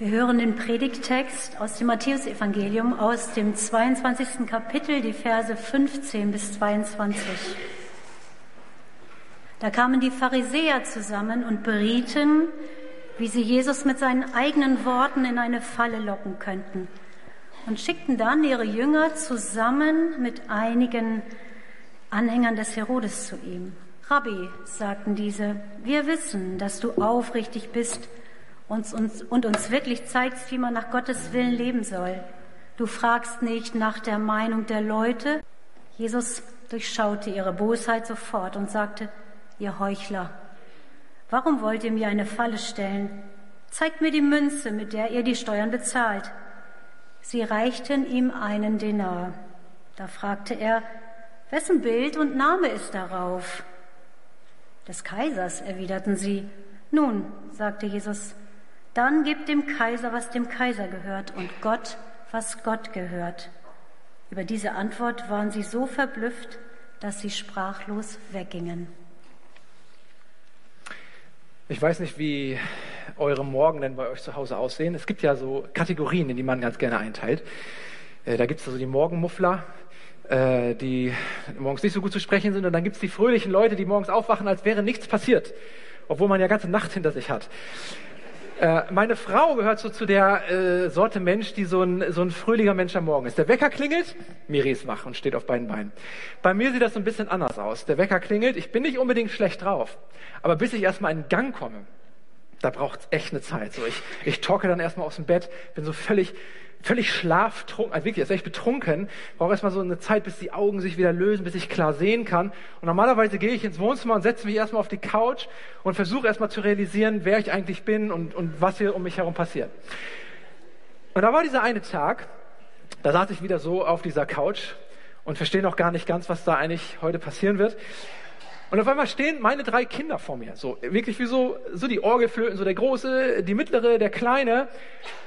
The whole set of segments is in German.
Wir hören den Predigttext aus dem Matthäusevangelium aus dem 22. Kapitel, die Verse 15 bis 22. Da kamen die Pharisäer zusammen und berieten, wie sie Jesus mit seinen eigenen Worten in eine Falle locken könnten und schickten dann ihre Jünger zusammen mit einigen Anhängern des Herodes zu ihm. Rabbi, sagten diese, wir wissen, dass du aufrichtig bist uns, uns, und uns wirklich zeigst, wie man nach Gottes Willen leben soll. Du fragst nicht nach der Meinung der Leute. Jesus durchschaute ihre Bosheit sofort und sagte, ihr Heuchler, warum wollt ihr mir eine Falle stellen? Zeigt mir die Münze, mit der ihr die Steuern bezahlt. Sie reichten ihm einen Denar. Da fragte er, wessen Bild und Name ist darauf? Des Kaisers, erwiderten sie. Nun, sagte Jesus, dann gibt dem Kaiser, was dem Kaiser gehört und Gott, was Gott gehört. Über diese Antwort waren sie so verblüfft, dass sie sprachlos weggingen. Ich weiß nicht, wie eure Morgen denn bei euch zu Hause aussehen. Es gibt ja so Kategorien, in die man ganz gerne einteilt. Äh, da gibt es also die Morgenmuffler, äh, die morgens nicht so gut zu sprechen sind. Und dann gibt es die fröhlichen Leute, die morgens aufwachen, als wäre nichts passiert, obwohl man ja ganze Nacht hinter sich hat. Äh, meine Frau gehört so zu der äh, Sorte Mensch, die so ein, so ein fröhlicher Mensch am Morgen ist. Der Wecker klingelt, Miri ist wach und steht auf beiden Beinen. Bei mir sieht das so ein bisschen anders aus. Der Wecker klingelt, ich bin nicht unbedingt schlecht drauf, aber bis ich erstmal in Gang komme, da braucht es echt eine Zeit. So, ich, ich torke dann erstmal aus dem Bett, bin so völlig völlig schlaftrunken, also wirklich, wäre ich betrunken, brauche erstmal so eine Zeit, bis die Augen sich wieder lösen, bis ich klar sehen kann. Und normalerweise gehe ich ins Wohnzimmer und setze mich erstmal auf die Couch und versuche erstmal zu realisieren, wer ich eigentlich bin und, und was hier um mich herum passiert. Und da war dieser eine Tag, da saß ich wieder so auf dieser Couch und verstehe noch gar nicht ganz, was da eigentlich heute passieren wird. Und auf einmal stehen meine drei Kinder vor mir. So, wirklich wie so, so die Orgelflöten, so der Große, die Mittlere, der Kleine.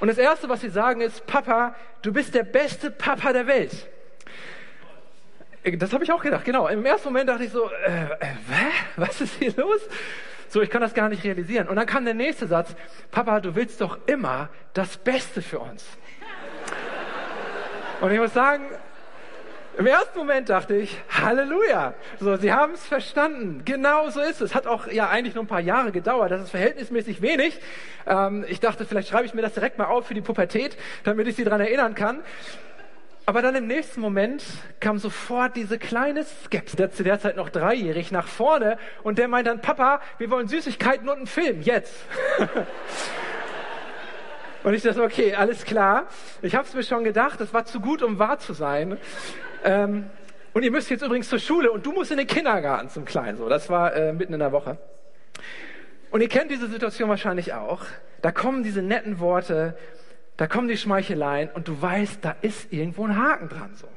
Und das Erste, was sie sagen, ist, Papa, du bist der beste Papa der Welt. Das habe ich auch gedacht, genau. Im ersten Moment dachte ich so, äh, äh, was ist hier los? So, ich kann das gar nicht realisieren. Und dann kam der nächste Satz, Papa, du willst doch immer das Beste für uns. Und ich muss sagen, im ersten Moment dachte ich, Halleluja. So, sie haben es verstanden. Genau so ist es. Hat auch ja eigentlich nur ein paar Jahre gedauert. Das ist verhältnismäßig wenig. Ähm, ich dachte, vielleicht schreibe ich mir das direkt mal auf für die Pubertät, damit ich sie daran erinnern kann. Aber dann im nächsten Moment kam sofort diese kleine Skepsis, der zu der Zeit noch dreijährig, nach vorne und der meint dann, Papa, wir wollen Süßigkeiten und einen Film, jetzt. und ich dachte, okay, alles klar. Ich habe es mir schon gedacht, das war zu gut, um wahr zu sein. Ähm, und ihr müsst jetzt übrigens zur Schule und du musst in den Kindergarten zum Kleinen. So, das war äh, mitten in der Woche. Und ihr kennt diese Situation wahrscheinlich auch. Da kommen diese netten Worte, da kommen die Schmeicheleien und du weißt, da ist irgendwo ein Haken dran. So.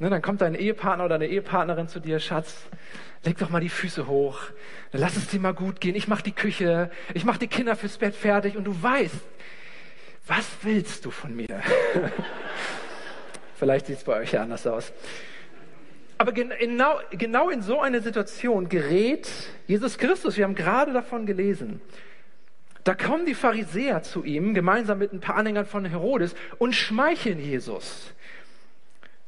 Ne, dann kommt dein Ehepartner oder eine Ehepartnerin zu dir, Schatz, leg doch mal die Füße hoch, lass es dir mal gut gehen, ich mach die Küche, ich mach die Kinder fürs Bett fertig und du weißt, was willst du von mir? Vielleicht sieht es bei euch anders aus. Aber genau, genau in so eine Situation gerät Jesus Christus. Wir haben gerade davon gelesen. Da kommen die Pharisäer zu ihm, gemeinsam mit ein paar Anhängern von Herodes, und schmeicheln Jesus.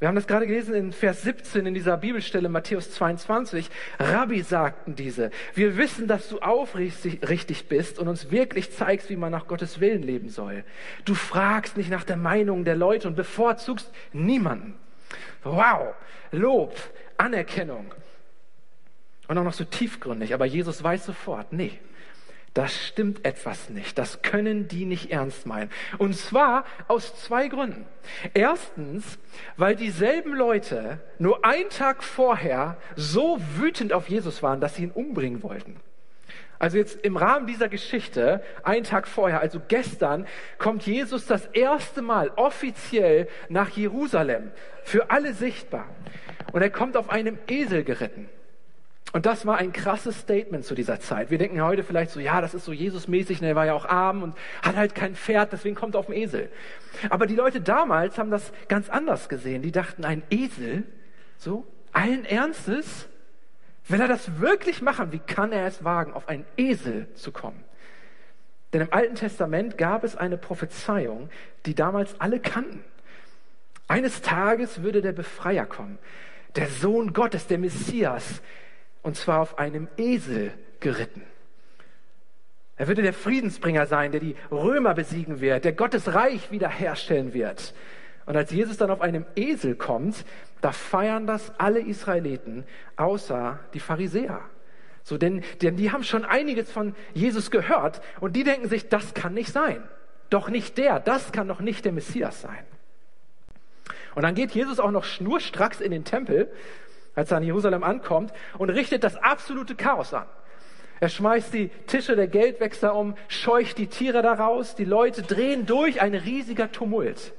Wir haben das gerade gelesen in Vers 17 in dieser Bibelstelle Matthäus 22. Rabbi sagten diese, wir wissen, dass du aufrichtig bist und uns wirklich zeigst, wie man nach Gottes Willen leben soll. Du fragst nicht nach der Meinung der Leute und bevorzugst niemanden. Wow, Lob, Anerkennung. Und auch noch so tiefgründig, aber Jesus weiß sofort, nee, das stimmt etwas nicht. Das können die nicht ernst meinen. Und zwar aus zwei Gründen. Erstens, weil dieselben Leute nur einen Tag vorher so wütend auf Jesus waren, dass sie ihn umbringen wollten. Also jetzt im Rahmen dieser Geschichte, einen Tag vorher, also gestern, kommt Jesus das erste Mal offiziell nach Jerusalem, für alle sichtbar. Und er kommt auf einem Esel geritten. Und das war ein krasses Statement zu dieser Zeit. Wir denken heute vielleicht so, ja, das ist so Jesus-mäßig, ne, er war ja auch arm und hat halt kein Pferd, deswegen kommt er auf dem Esel. Aber die Leute damals haben das ganz anders gesehen. Die dachten, ein Esel, so, allen Ernstes, will er das wirklich machen? Wie kann er es wagen, auf einen Esel zu kommen? Denn im Alten Testament gab es eine Prophezeiung, die damals alle kannten. Eines Tages würde der Befreier kommen, der Sohn Gottes, der Messias, und zwar auf einem Esel geritten. Er würde der Friedensbringer sein, der die Römer besiegen wird, der Gottes Reich wiederherstellen wird. Und als Jesus dann auf einem Esel kommt, da feiern das alle Israeliten, außer die Pharisäer. So, denn, denn die haben schon einiges von Jesus gehört und die denken sich, das kann nicht sein. Doch nicht der, das kann doch nicht der Messias sein. Und dann geht Jesus auch noch schnurstracks in den Tempel, als er an Jerusalem ankommt, und richtet das absolute Chaos an. Er schmeißt die Tische der Geldwechsler um, scheucht die Tiere daraus, die Leute drehen durch, ein riesiger Tumult.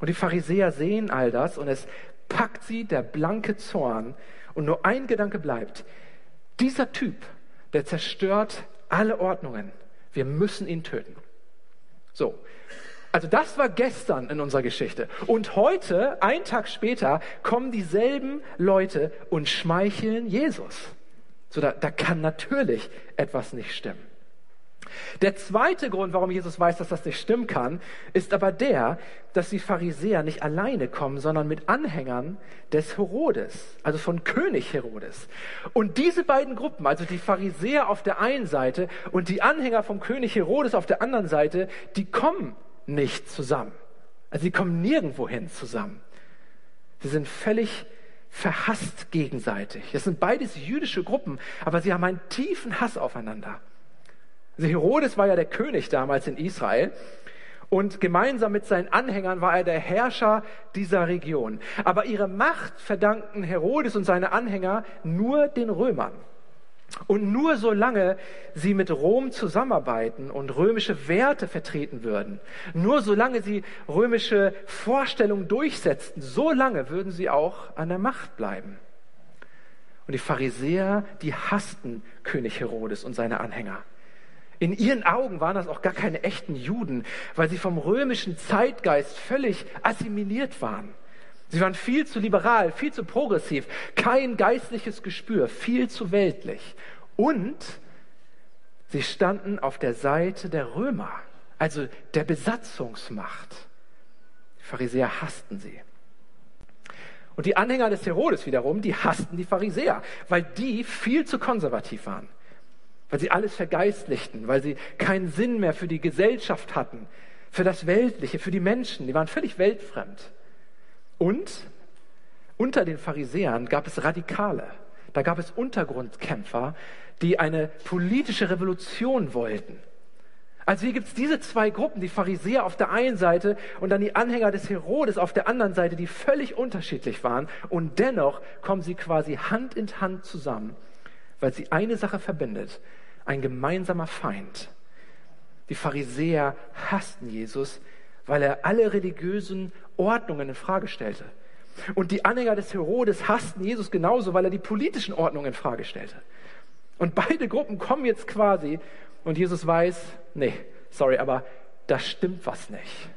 Und die Pharisäer sehen all das und es packt sie der blanke Zorn und nur ein Gedanke bleibt. Dieser Typ, der zerstört alle Ordnungen. Wir müssen ihn töten. So. Also das war gestern in unserer Geschichte. Und heute, ein Tag später, kommen dieselben Leute und schmeicheln Jesus. So, da, da kann natürlich etwas nicht stimmen. Der zweite Grund, warum Jesus weiß, dass das nicht stimmen kann, ist aber der, dass die Pharisäer nicht alleine kommen, sondern mit Anhängern des Herodes, also von König Herodes. Und diese beiden Gruppen, also die Pharisäer auf der einen Seite und die Anhänger vom König Herodes auf der anderen Seite, die kommen nicht zusammen. Also sie kommen nirgendwohin zusammen. Sie sind völlig verhasst gegenseitig. Das sind beides jüdische Gruppen, aber sie haben einen tiefen Hass aufeinander. Also Herodes war ja der König damals in Israel und gemeinsam mit seinen Anhängern war er der Herrscher dieser Region. Aber ihre Macht verdankten Herodes und seine Anhänger nur den Römern. Und nur solange sie mit Rom zusammenarbeiten und römische Werte vertreten würden, nur solange sie römische Vorstellungen durchsetzten, so lange würden sie auch an der Macht bleiben. Und die Pharisäer, die hassten König Herodes und seine Anhänger. In ihren Augen waren das auch gar keine echten Juden, weil sie vom römischen Zeitgeist völlig assimiliert waren. Sie waren viel zu liberal, viel zu progressiv, kein geistliches Gespür, viel zu weltlich. Und sie standen auf der Seite der Römer, also der Besatzungsmacht. Die Pharisäer hassten sie. Und die Anhänger des Herodes wiederum, die hassten die Pharisäer, weil die viel zu konservativ waren, weil sie alles vergeistlichten, weil sie keinen Sinn mehr für die Gesellschaft hatten, für das Weltliche, für die Menschen. Die waren völlig weltfremd. Und unter den Pharisäern gab es Radikale. Da gab es Untergrundkämpfer, die eine politische Revolution wollten. Also hier gibt es diese zwei Gruppen, die Pharisäer auf der einen Seite und dann die Anhänger des Herodes auf der anderen Seite, die völlig unterschiedlich waren. Und dennoch kommen sie quasi Hand in Hand zusammen, weil sie eine Sache verbindet, ein gemeinsamer Feind. Die Pharisäer hassten Jesus, weil er alle religiösen Ordnungen in Frage stellte. Und die Anhänger des Herodes hassten Jesus genauso, weil er die politischen Ordnungen in Frage stellte. Und beide Gruppen kommen jetzt quasi und Jesus weiß, nee, sorry, aber da stimmt was nicht.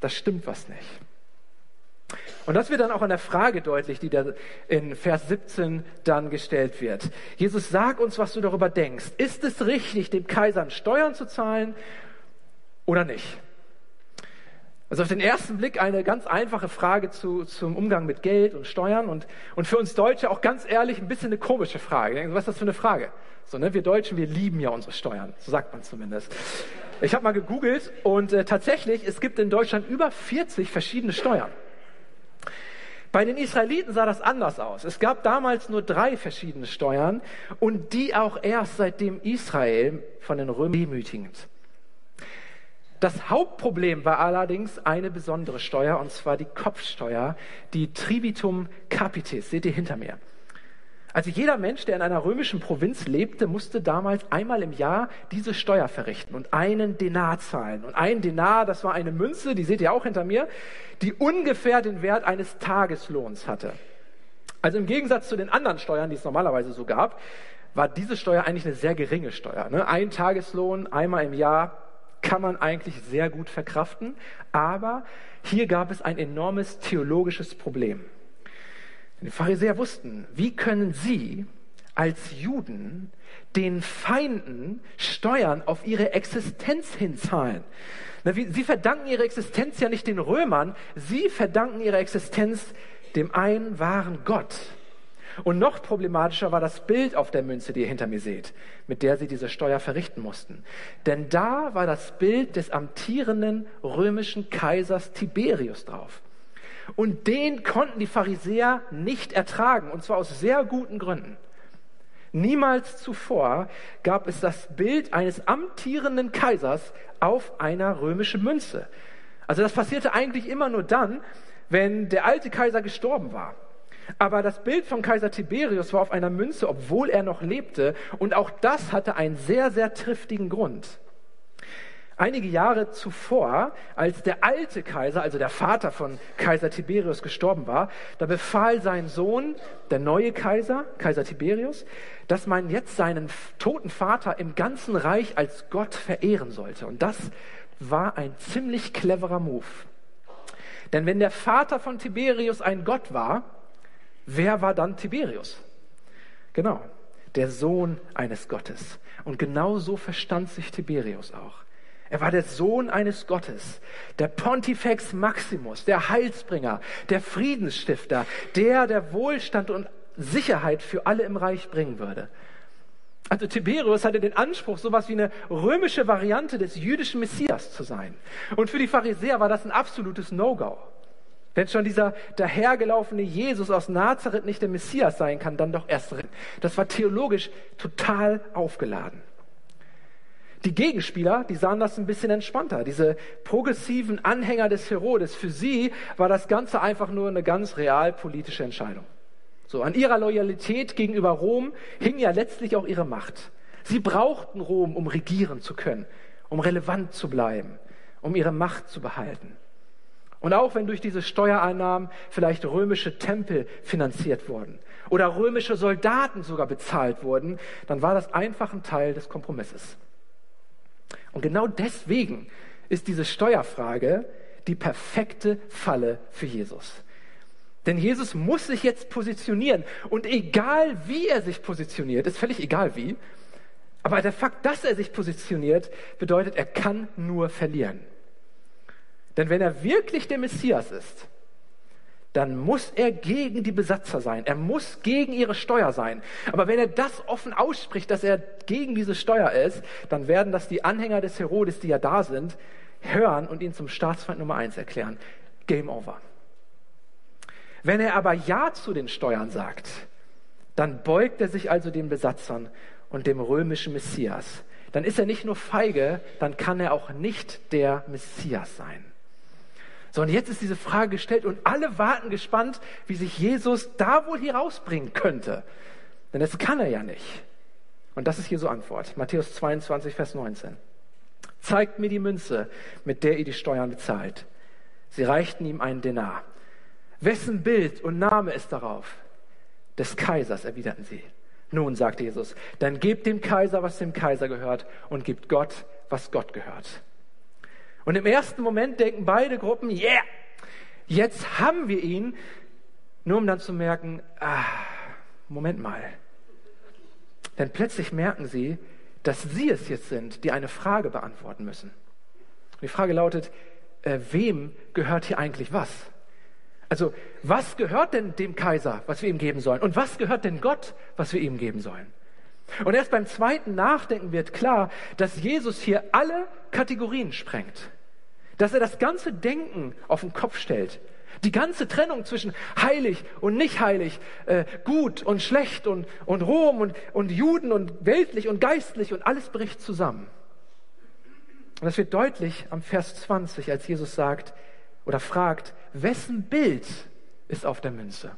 Das stimmt was nicht. Und das wird dann auch an der Frage deutlich, die da in Vers 17 dann gestellt wird. Jesus, sag uns, was du darüber denkst. Ist es richtig, dem Kaisern Steuern zu zahlen oder nicht? Also auf den ersten Blick eine ganz einfache Frage zu, zum Umgang mit Geld und Steuern und, und für uns Deutsche auch ganz ehrlich ein bisschen eine komische Frage. Was ist das für eine Frage? So, ne? Wir Deutschen, wir lieben ja unsere Steuern, so sagt man zumindest. Ich habe mal gegoogelt und äh, tatsächlich, es gibt in Deutschland über 40 verschiedene Steuern. Bei den Israeliten sah das anders aus. Es gab damals nur drei verschiedene Steuern und die auch erst seitdem Israel von den Römern demütigend. Das Hauptproblem war allerdings eine besondere Steuer, und zwar die Kopfsteuer, die Tribitum Capitis. Seht ihr hinter mir? Also jeder Mensch, der in einer römischen Provinz lebte, musste damals einmal im Jahr diese Steuer verrichten und einen Denar zahlen. Und ein Denar, das war eine Münze, die seht ihr auch hinter mir, die ungefähr den Wert eines Tageslohns hatte. Also im Gegensatz zu den anderen Steuern, die es normalerweise so gab, war diese Steuer eigentlich eine sehr geringe Steuer. Ne? Ein Tageslohn einmal im Jahr, kann man eigentlich sehr gut verkraften, aber hier gab es ein enormes theologisches Problem. Die Pharisäer wussten, wie können sie als Juden den Feinden Steuern auf ihre Existenz hinzahlen. Sie verdanken ihre Existenz ja nicht den Römern, sie verdanken ihre Existenz dem einen wahren Gott. Und noch problematischer war das Bild auf der Münze, die ihr hinter mir seht, mit der sie diese Steuer verrichten mussten. Denn da war das Bild des amtierenden römischen Kaisers Tiberius drauf. Und den konnten die Pharisäer nicht ertragen, und zwar aus sehr guten Gründen. Niemals zuvor gab es das Bild eines amtierenden Kaisers auf einer römischen Münze. Also das passierte eigentlich immer nur dann, wenn der alte Kaiser gestorben war. Aber das Bild von Kaiser Tiberius war auf einer Münze, obwohl er noch lebte. Und auch das hatte einen sehr, sehr triftigen Grund. Einige Jahre zuvor, als der alte Kaiser, also der Vater von Kaiser Tiberius gestorben war, da befahl sein Sohn, der neue Kaiser, Kaiser Tiberius, dass man jetzt seinen toten Vater im ganzen Reich als Gott verehren sollte. Und das war ein ziemlich cleverer Move. Denn wenn der Vater von Tiberius ein Gott war, wer war dann Tiberius? Genau, der Sohn eines Gottes. Und genau so verstand sich Tiberius auch. Er war der Sohn eines Gottes, der Pontifex Maximus, der Heilsbringer, der Friedensstifter, der, der Wohlstand und Sicherheit für alle im Reich bringen würde. Also Tiberius hatte den Anspruch, sowas wie eine römische Variante des jüdischen Messias zu sein. Und für die Pharisäer war das ein absolutes No-Go. Wenn schon dieser dahergelaufene Jesus aus Nazareth nicht der Messias sein kann, dann doch erst. Das war theologisch total aufgeladen. Die Gegenspieler, die sahen das ein bisschen entspannter. Diese progressiven Anhänger des Herodes, für sie war das Ganze einfach nur eine ganz realpolitische Entscheidung. So, an ihrer Loyalität gegenüber Rom hing ja letztlich auch ihre Macht. Sie brauchten Rom, um regieren zu können, um relevant zu bleiben, um ihre Macht zu behalten. Und auch wenn durch diese Steuereinnahmen vielleicht römische Tempel finanziert wurden oder römische Soldaten sogar bezahlt wurden, dann war das einfach ein Teil des Kompromisses. Und genau deswegen ist diese Steuerfrage die perfekte Falle für Jesus. Denn Jesus muss sich jetzt positionieren. Und egal wie er sich positioniert, ist völlig egal wie, aber der Fakt, dass er sich positioniert, bedeutet, er kann nur verlieren. Denn wenn er wirklich der Messias ist, dann muss er gegen die Besatzer sein. Er muss gegen ihre Steuer sein. Aber wenn er das offen ausspricht, dass er gegen diese Steuer ist, dann werden das die Anhänger des Herodes, die ja da sind, hören und ihn zum Staatsfeind Nummer eins erklären. Game over. Wenn er aber Ja zu den Steuern sagt, dann beugt er sich also den Besatzern und dem römischen Messias. Dann ist er nicht nur feige, dann kann er auch nicht der Messias sein. So, und jetzt ist diese Frage gestellt und alle warten gespannt, wie sich Jesus da wohl hier rausbringen könnte. Denn das kann er ja nicht. Und das ist Jesu Antwort. Matthäus 22, Vers 19. Zeigt mir die Münze, mit der ihr die Steuern bezahlt. Sie reichten ihm einen Denar. Wessen Bild und Name ist darauf? Des Kaisers, erwiderten sie. Nun, sagte Jesus, dann gebt dem Kaiser, was dem Kaiser gehört, und gebt Gott, was Gott gehört. Und im ersten Moment denken beide Gruppen, yeah, jetzt haben wir ihn, nur um dann zu merken, ah, Moment mal. Denn plötzlich merken sie, dass sie es jetzt sind, die eine Frage beantworten müssen. die Frage lautet, äh, wem gehört hier eigentlich was? Also, was gehört denn dem Kaiser, was wir ihm geben sollen? Und was gehört denn Gott, was wir ihm geben sollen? Und erst beim zweiten Nachdenken wird klar, dass Jesus hier alle Kategorien sprengt. Dass er das ganze Denken auf den Kopf stellt. Die ganze Trennung zwischen heilig und nicht heilig, äh, gut und schlecht und, und Rom und, und Juden und weltlich und geistlich und alles bricht zusammen. Und das wird deutlich am Vers 20, als Jesus sagt oder fragt, wessen Bild ist auf der Münze?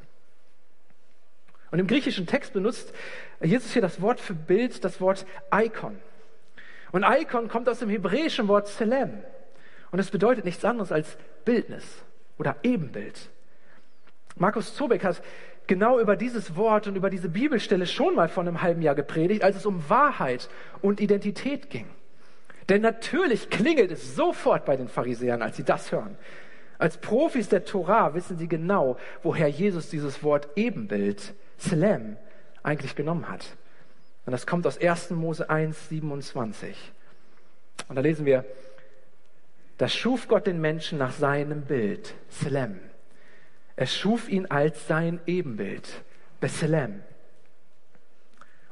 Und im griechischen Text benutzt Jesus hier das Wort für Bild, das Wort Icon. Und Icon kommt aus dem hebräischen Wort Selem. Und es bedeutet nichts anderes als Bildnis oder Ebenbild. Markus Zobeck hat genau über dieses Wort und über diese Bibelstelle schon mal vor einem halben Jahr gepredigt, als es um Wahrheit und Identität ging. Denn natürlich klingelt es sofort bei den Pharisäern, als sie das hören. Als Profis der Torah wissen sie genau, woher Jesus dieses Wort Ebenbild, Slem, eigentlich genommen hat. Und das kommt aus 1. Mose 1, 27. Und da lesen wir, da schuf Gott den Menschen nach seinem Bild, Selem. Er schuf ihn als sein Ebenbild, Beselem.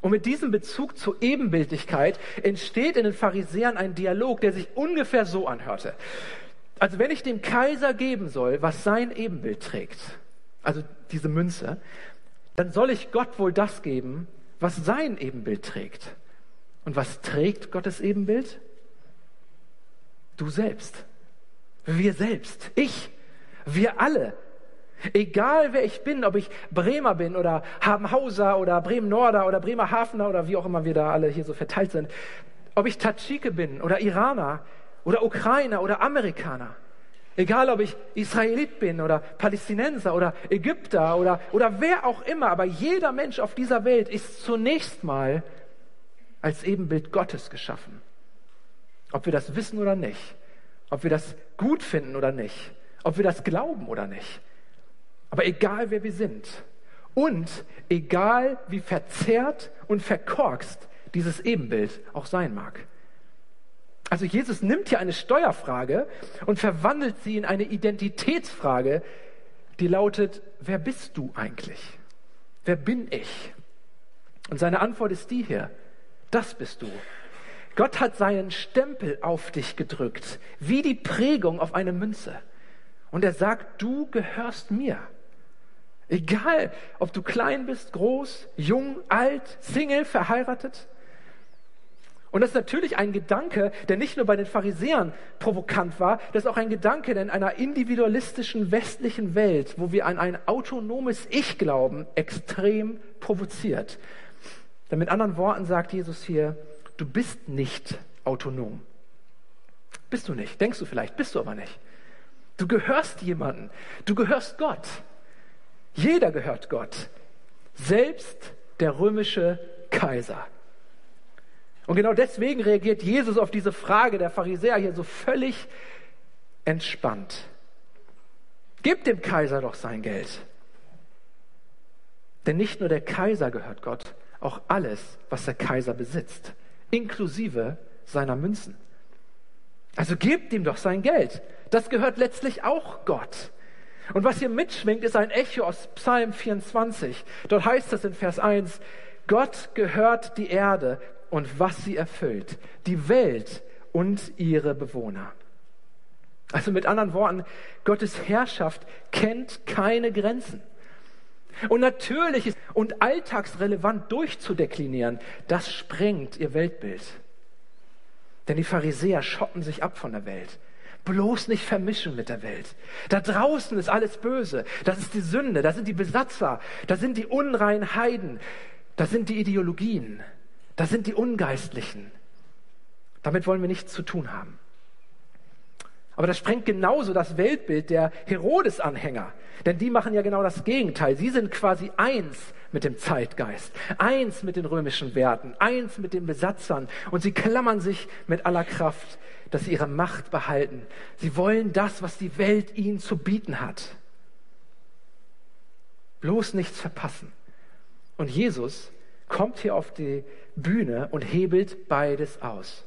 Und mit diesem Bezug zur Ebenbildlichkeit entsteht in den Pharisäern ein Dialog, der sich ungefähr so anhörte. Also wenn ich dem Kaiser geben soll, was sein Ebenbild trägt, also diese Münze, dann soll ich Gott wohl das geben, was sein Ebenbild trägt. Und was trägt Gottes Ebenbild? Du selbst. Wir selbst. Ich. Wir alle. Egal wer ich bin, ob ich Bremer bin oder Habenhauser oder Bremen-Norder oder Bremerhavener oder wie auch immer wir da alle hier so verteilt sind, ob ich Tadschike bin oder Iraner oder Ukrainer oder Amerikaner, egal ob ich Israelit bin oder Palästinenser oder Ägypter oder, oder wer auch immer, aber jeder Mensch auf dieser Welt ist zunächst mal als Ebenbild Gottes geschaffen. Ob wir das wissen oder nicht, ob wir das gut finden oder nicht, ob wir das glauben oder nicht. Aber egal wer wir sind und egal wie verzerrt und verkorkst dieses Ebenbild auch sein mag. Also Jesus nimmt hier eine Steuerfrage und verwandelt sie in eine Identitätsfrage, die lautet, wer bist du eigentlich? Wer bin ich? Und seine Antwort ist die hier, das bist du. Gott hat seinen Stempel auf dich gedrückt, wie die Prägung auf eine Münze. Und er sagt, du gehörst mir. Egal, ob du klein bist, groß, jung, alt, Single, verheiratet. Und das ist natürlich ein Gedanke, der nicht nur bei den Pharisäern provokant war, das ist auch ein Gedanke, der in einer individualistischen westlichen Welt, wo wir an ein autonomes Ich glauben, extrem provoziert. Denn mit anderen Worten sagt Jesus hier, du bist nicht autonom. Bist du nicht, denkst du vielleicht, bist du aber nicht. Du gehörst jemandem, du gehörst Gott. Jeder gehört Gott, selbst der römische Kaiser. Und genau deswegen reagiert Jesus auf diese Frage der Pharisäer hier so völlig entspannt. Gib dem Kaiser doch sein Geld. Denn nicht nur der Kaiser gehört Gott, auch alles, was der Kaiser besitzt, inklusive seiner Münzen. Also gebt ihm doch sein Geld. Das gehört letztlich auch Gott. Und was hier mitschwingt, ist ein Echo aus Psalm 24. Dort heißt es in Vers 1, Gott gehört die Erde und was sie erfüllt, die Welt und ihre Bewohner. Also mit anderen Worten, Gottes Herrschaft kennt keine Grenzen. Und natürlich ist und alltagsrelevant durchzudeklinieren, das sprengt ihr Weltbild. Denn die Pharisäer schotten sich ab von der Welt. Bloß nicht vermischen mit der Welt. Da draußen ist alles böse. Das ist die Sünde. Da sind die Besatzer. Da sind die unreinen Heiden. Da sind die Ideologien. Das sind die Ungeistlichen. Damit wollen wir nichts zu tun haben. Aber das sprengt genauso das Weltbild der Herodes-Anhänger. Denn die machen ja genau das Gegenteil. Sie sind quasi eins mit dem Zeitgeist, eins mit den römischen Werten, eins mit den Besatzern. Und sie klammern sich mit aller Kraft, dass sie ihre Macht behalten. Sie wollen das, was die Welt ihnen zu bieten hat. Bloß nichts verpassen. Und Jesus kommt hier auf die Bühne und hebelt beides aus.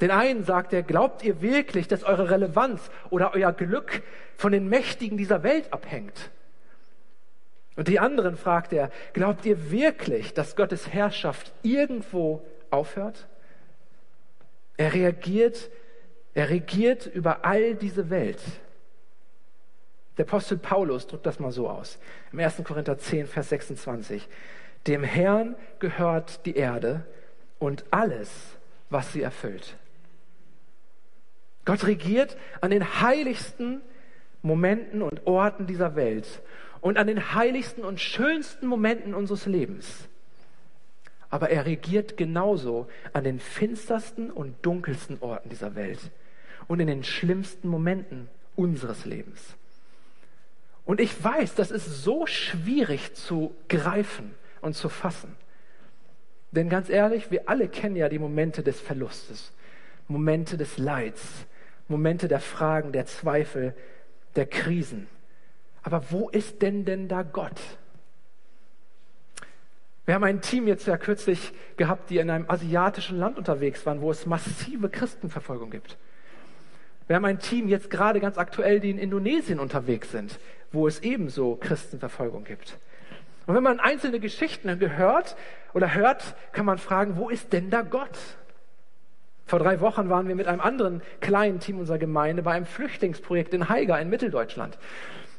Den einen sagt er, glaubt ihr wirklich, dass eure Relevanz oder euer Glück von den Mächtigen dieser Welt abhängt? Und die anderen fragt er, glaubt ihr wirklich, dass Gottes Herrschaft irgendwo aufhört? Er reagiert, er regiert über all diese Welt. Der Apostel Paulus drückt das mal so aus. Im 1. Korinther 10, Vers 26. Dem Herrn gehört die Erde und alles, was sie erfüllt. Gott regiert an den heiligsten Momenten und Orten dieser Welt und an den heiligsten und schönsten Momenten unseres Lebens. Aber er regiert genauso an den finstersten und dunkelsten Orten dieser Welt und in den schlimmsten Momenten unseres Lebens. Und ich weiß, das ist so schwierig zu greifen und zu fassen. Denn ganz ehrlich, wir alle kennen ja die Momente des Verlustes, Momente des Leids, Momente der Fragen, der Zweifel, der Krisen. Aber wo ist denn denn da Gott? Wir haben ein Team jetzt ja kürzlich gehabt, die in einem asiatischen Land unterwegs waren, wo es massive Christenverfolgung gibt. Wir haben ein Team jetzt gerade ganz aktuell, die in Indonesien unterwegs sind, wo es ebenso Christenverfolgung gibt. Und wenn man einzelne Geschichten gehört oder hört, kann man fragen, wo ist denn da Gott? Vor drei Wochen waren wir mit einem anderen kleinen Team unserer Gemeinde bei einem Flüchtlingsprojekt in Haiger in Mitteldeutschland.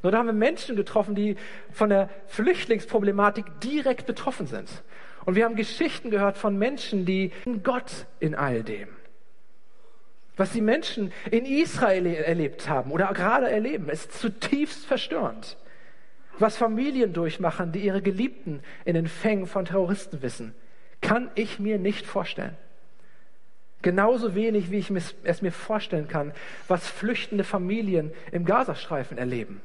Und da haben wir Menschen getroffen, die von der Flüchtlingsproblematik direkt betroffen sind. Und wir haben Geschichten gehört von Menschen, die Gott in all dem. Was die Menschen in Israel erlebt haben oder gerade erleben, ist zutiefst verstörend. Was Familien durchmachen, die ihre Geliebten in den Fängen von Terroristen wissen, kann ich mir nicht vorstellen. Genauso wenig, wie ich es mir vorstellen kann, was flüchtende Familien im Gazastreifen erleben.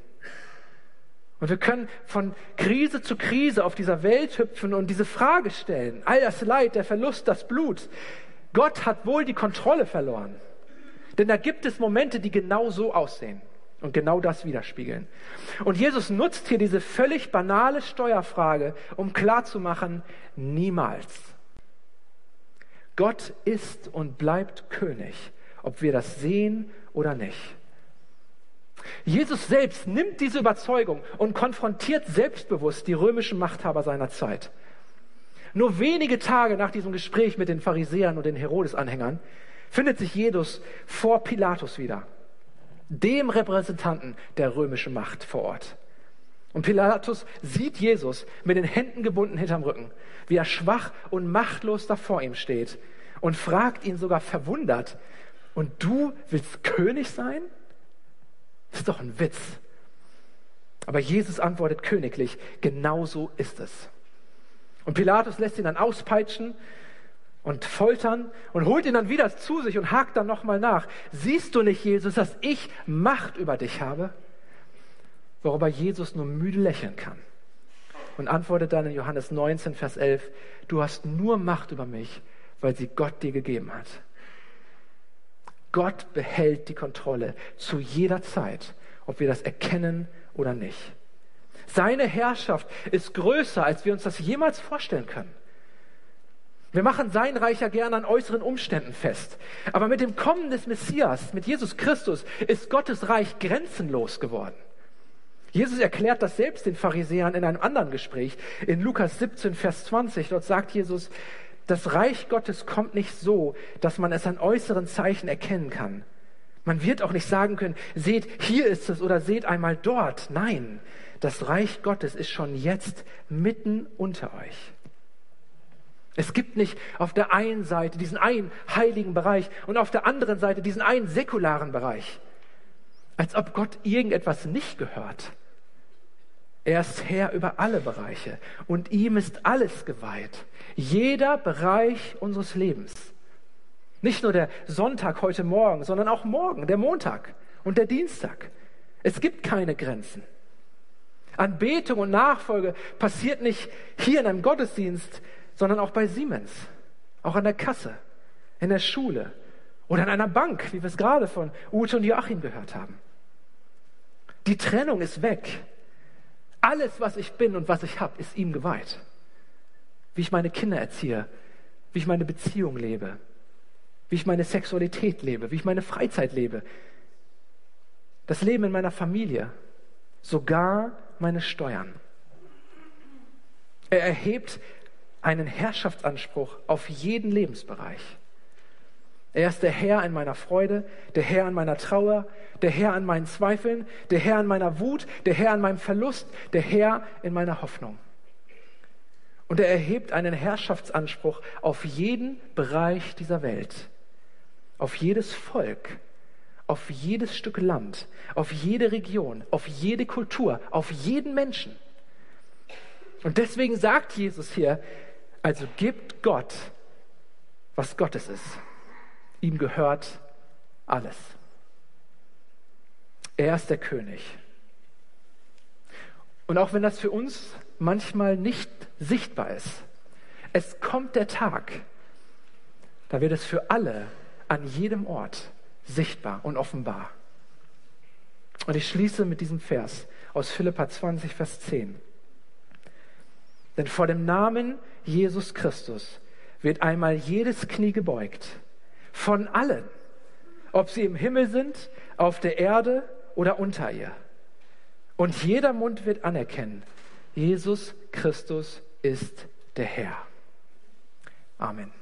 Und wir können von Krise zu Krise auf dieser Welt hüpfen und diese Frage stellen. All das Leid, der Verlust, das Blut. Gott hat wohl die Kontrolle verloren. Denn da gibt es Momente, die genau so aussehen und genau das widerspiegeln. Und Jesus nutzt hier diese völlig banale Steuerfrage, um klarzumachen, niemals. Gott ist und bleibt König, ob wir das sehen oder nicht. Jesus selbst nimmt diese Überzeugung und konfrontiert selbstbewusst die römischen Machthaber seiner Zeit. Nur wenige Tage nach diesem Gespräch mit den Pharisäern und den Herodes-Anhängern findet sich Jesus vor Pilatus wieder, dem Repräsentanten der römischen Macht vor Ort. Und Pilatus sieht Jesus mit den Händen gebunden hinterm Rücken, wie er schwach und machtlos da vor ihm steht und fragt ihn sogar verwundert, und du willst König sein? Das ist doch ein Witz. Aber Jesus antwortet königlich, genau so ist es. Und Pilatus lässt ihn dann auspeitschen und foltern und holt ihn dann wieder zu sich und hakt dann nochmal nach. Siehst du nicht, Jesus, dass ich Macht über dich habe? worüber Jesus nur müde lächeln kann. Und antwortet dann in Johannes 19, Vers 11, du hast nur Macht über mich, weil sie Gott dir gegeben hat. Gott behält die Kontrolle zu jeder Zeit, ob wir das erkennen oder nicht. Seine Herrschaft ist größer, als wir uns das jemals vorstellen können. Wir machen sein Reich ja gerne an äußeren Umständen fest. Aber mit dem Kommen des Messias, mit Jesus Christus, ist Gottes Reich grenzenlos geworden. Jesus erklärt das selbst den Pharisäern in einem anderen Gespräch. In Lukas 17, Vers 20, dort sagt Jesus, das Reich Gottes kommt nicht so, dass man es an äußeren Zeichen erkennen kann. Man wird auch nicht sagen können, seht, hier ist es oder seht einmal dort. Nein, das Reich Gottes ist schon jetzt mitten unter euch. Es gibt nicht auf der einen Seite diesen einen heiligen Bereich und auf der anderen Seite diesen einen säkularen Bereich. Als ob Gott irgendetwas nicht gehört. Er ist Herr über alle Bereiche und ihm ist alles geweiht. Jeder Bereich unseres Lebens. Nicht nur der Sonntag heute Morgen, sondern auch morgen, der Montag und der Dienstag. Es gibt keine Grenzen. Anbetung und Nachfolge passiert nicht hier in einem Gottesdienst, sondern auch bei Siemens, auch an der Kasse, in der Schule oder an einer Bank, wie wir es gerade von Ute und Joachim gehört haben. Die Trennung ist weg. Alles, was ich bin und was ich habe, ist ihm geweiht. Wie ich meine Kinder erziehe, wie ich meine Beziehung lebe, wie ich meine Sexualität lebe, wie ich meine Freizeit lebe, das Leben in meiner Familie, sogar meine Steuern. Er erhebt einen Herrschaftsanspruch auf jeden Lebensbereich. Er ist der Herr in meiner Freude, der Herr in meiner Trauer, der Herr an meinen Zweifeln, der Herr in meiner Wut, der Herr an meinem Verlust, der Herr in meiner Hoffnung. Und er erhebt einen Herrschaftsanspruch auf jeden Bereich dieser Welt, auf jedes Volk, auf jedes Stück Land, auf jede Region, auf jede Kultur, auf jeden Menschen. Und deswegen sagt Jesus hier, also gibt Gott, was Gottes ist. Ihm gehört alles. Er ist der König. Und auch wenn das für uns manchmal nicht sichtbar ist, es kommt der Tag, da wird es für alle an jedem Ort sichtbar und offenbar. Und ich schließe mit diesem Vers aus Philippa 20, Vers 10. Denn vor dem Namen Jesus Christus wird einmal jedes Knie gebeugt. Von allen. Ob sie im Himmel sind, auf der Erde oder unter ihr. Und jeder Mund wird anerkennen, Jesus Christus ist der Herr. Amen.